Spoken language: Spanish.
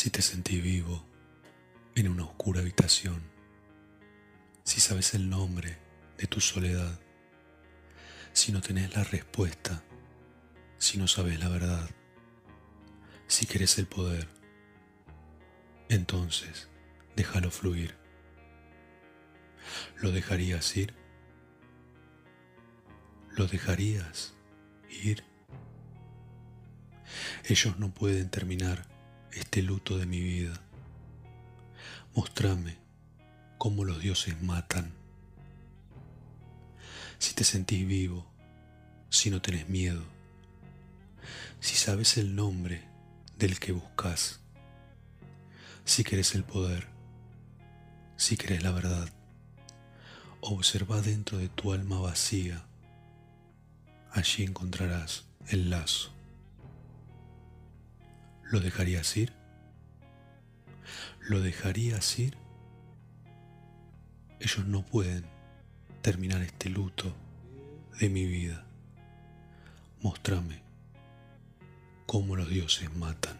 Si te sentís vivo en una oscura habitación, si sabes el nombre de tu soledad, si no tenés la respuesta, si no sabes la verdad, si querés el poder, entonces déjalo fluir. ¿Lo dejarías ir? ¿Lo dejarías ir? Ellos no pueden terminar este luto de mi vida. Mostrame cómo los dioses matan. Si te sentís vivo, si no tenés miedo, si sabes el nombre del que buscas, si querés el poder, si querés la verdad, observa dentro de tu alma vacía, allí encontrarás el lazo. ¿Lo dejarías ir? ¿Lo dejarías ir? Ellos no pueden terminar este luto de mi vida. Mostrame cómo los dioses matan.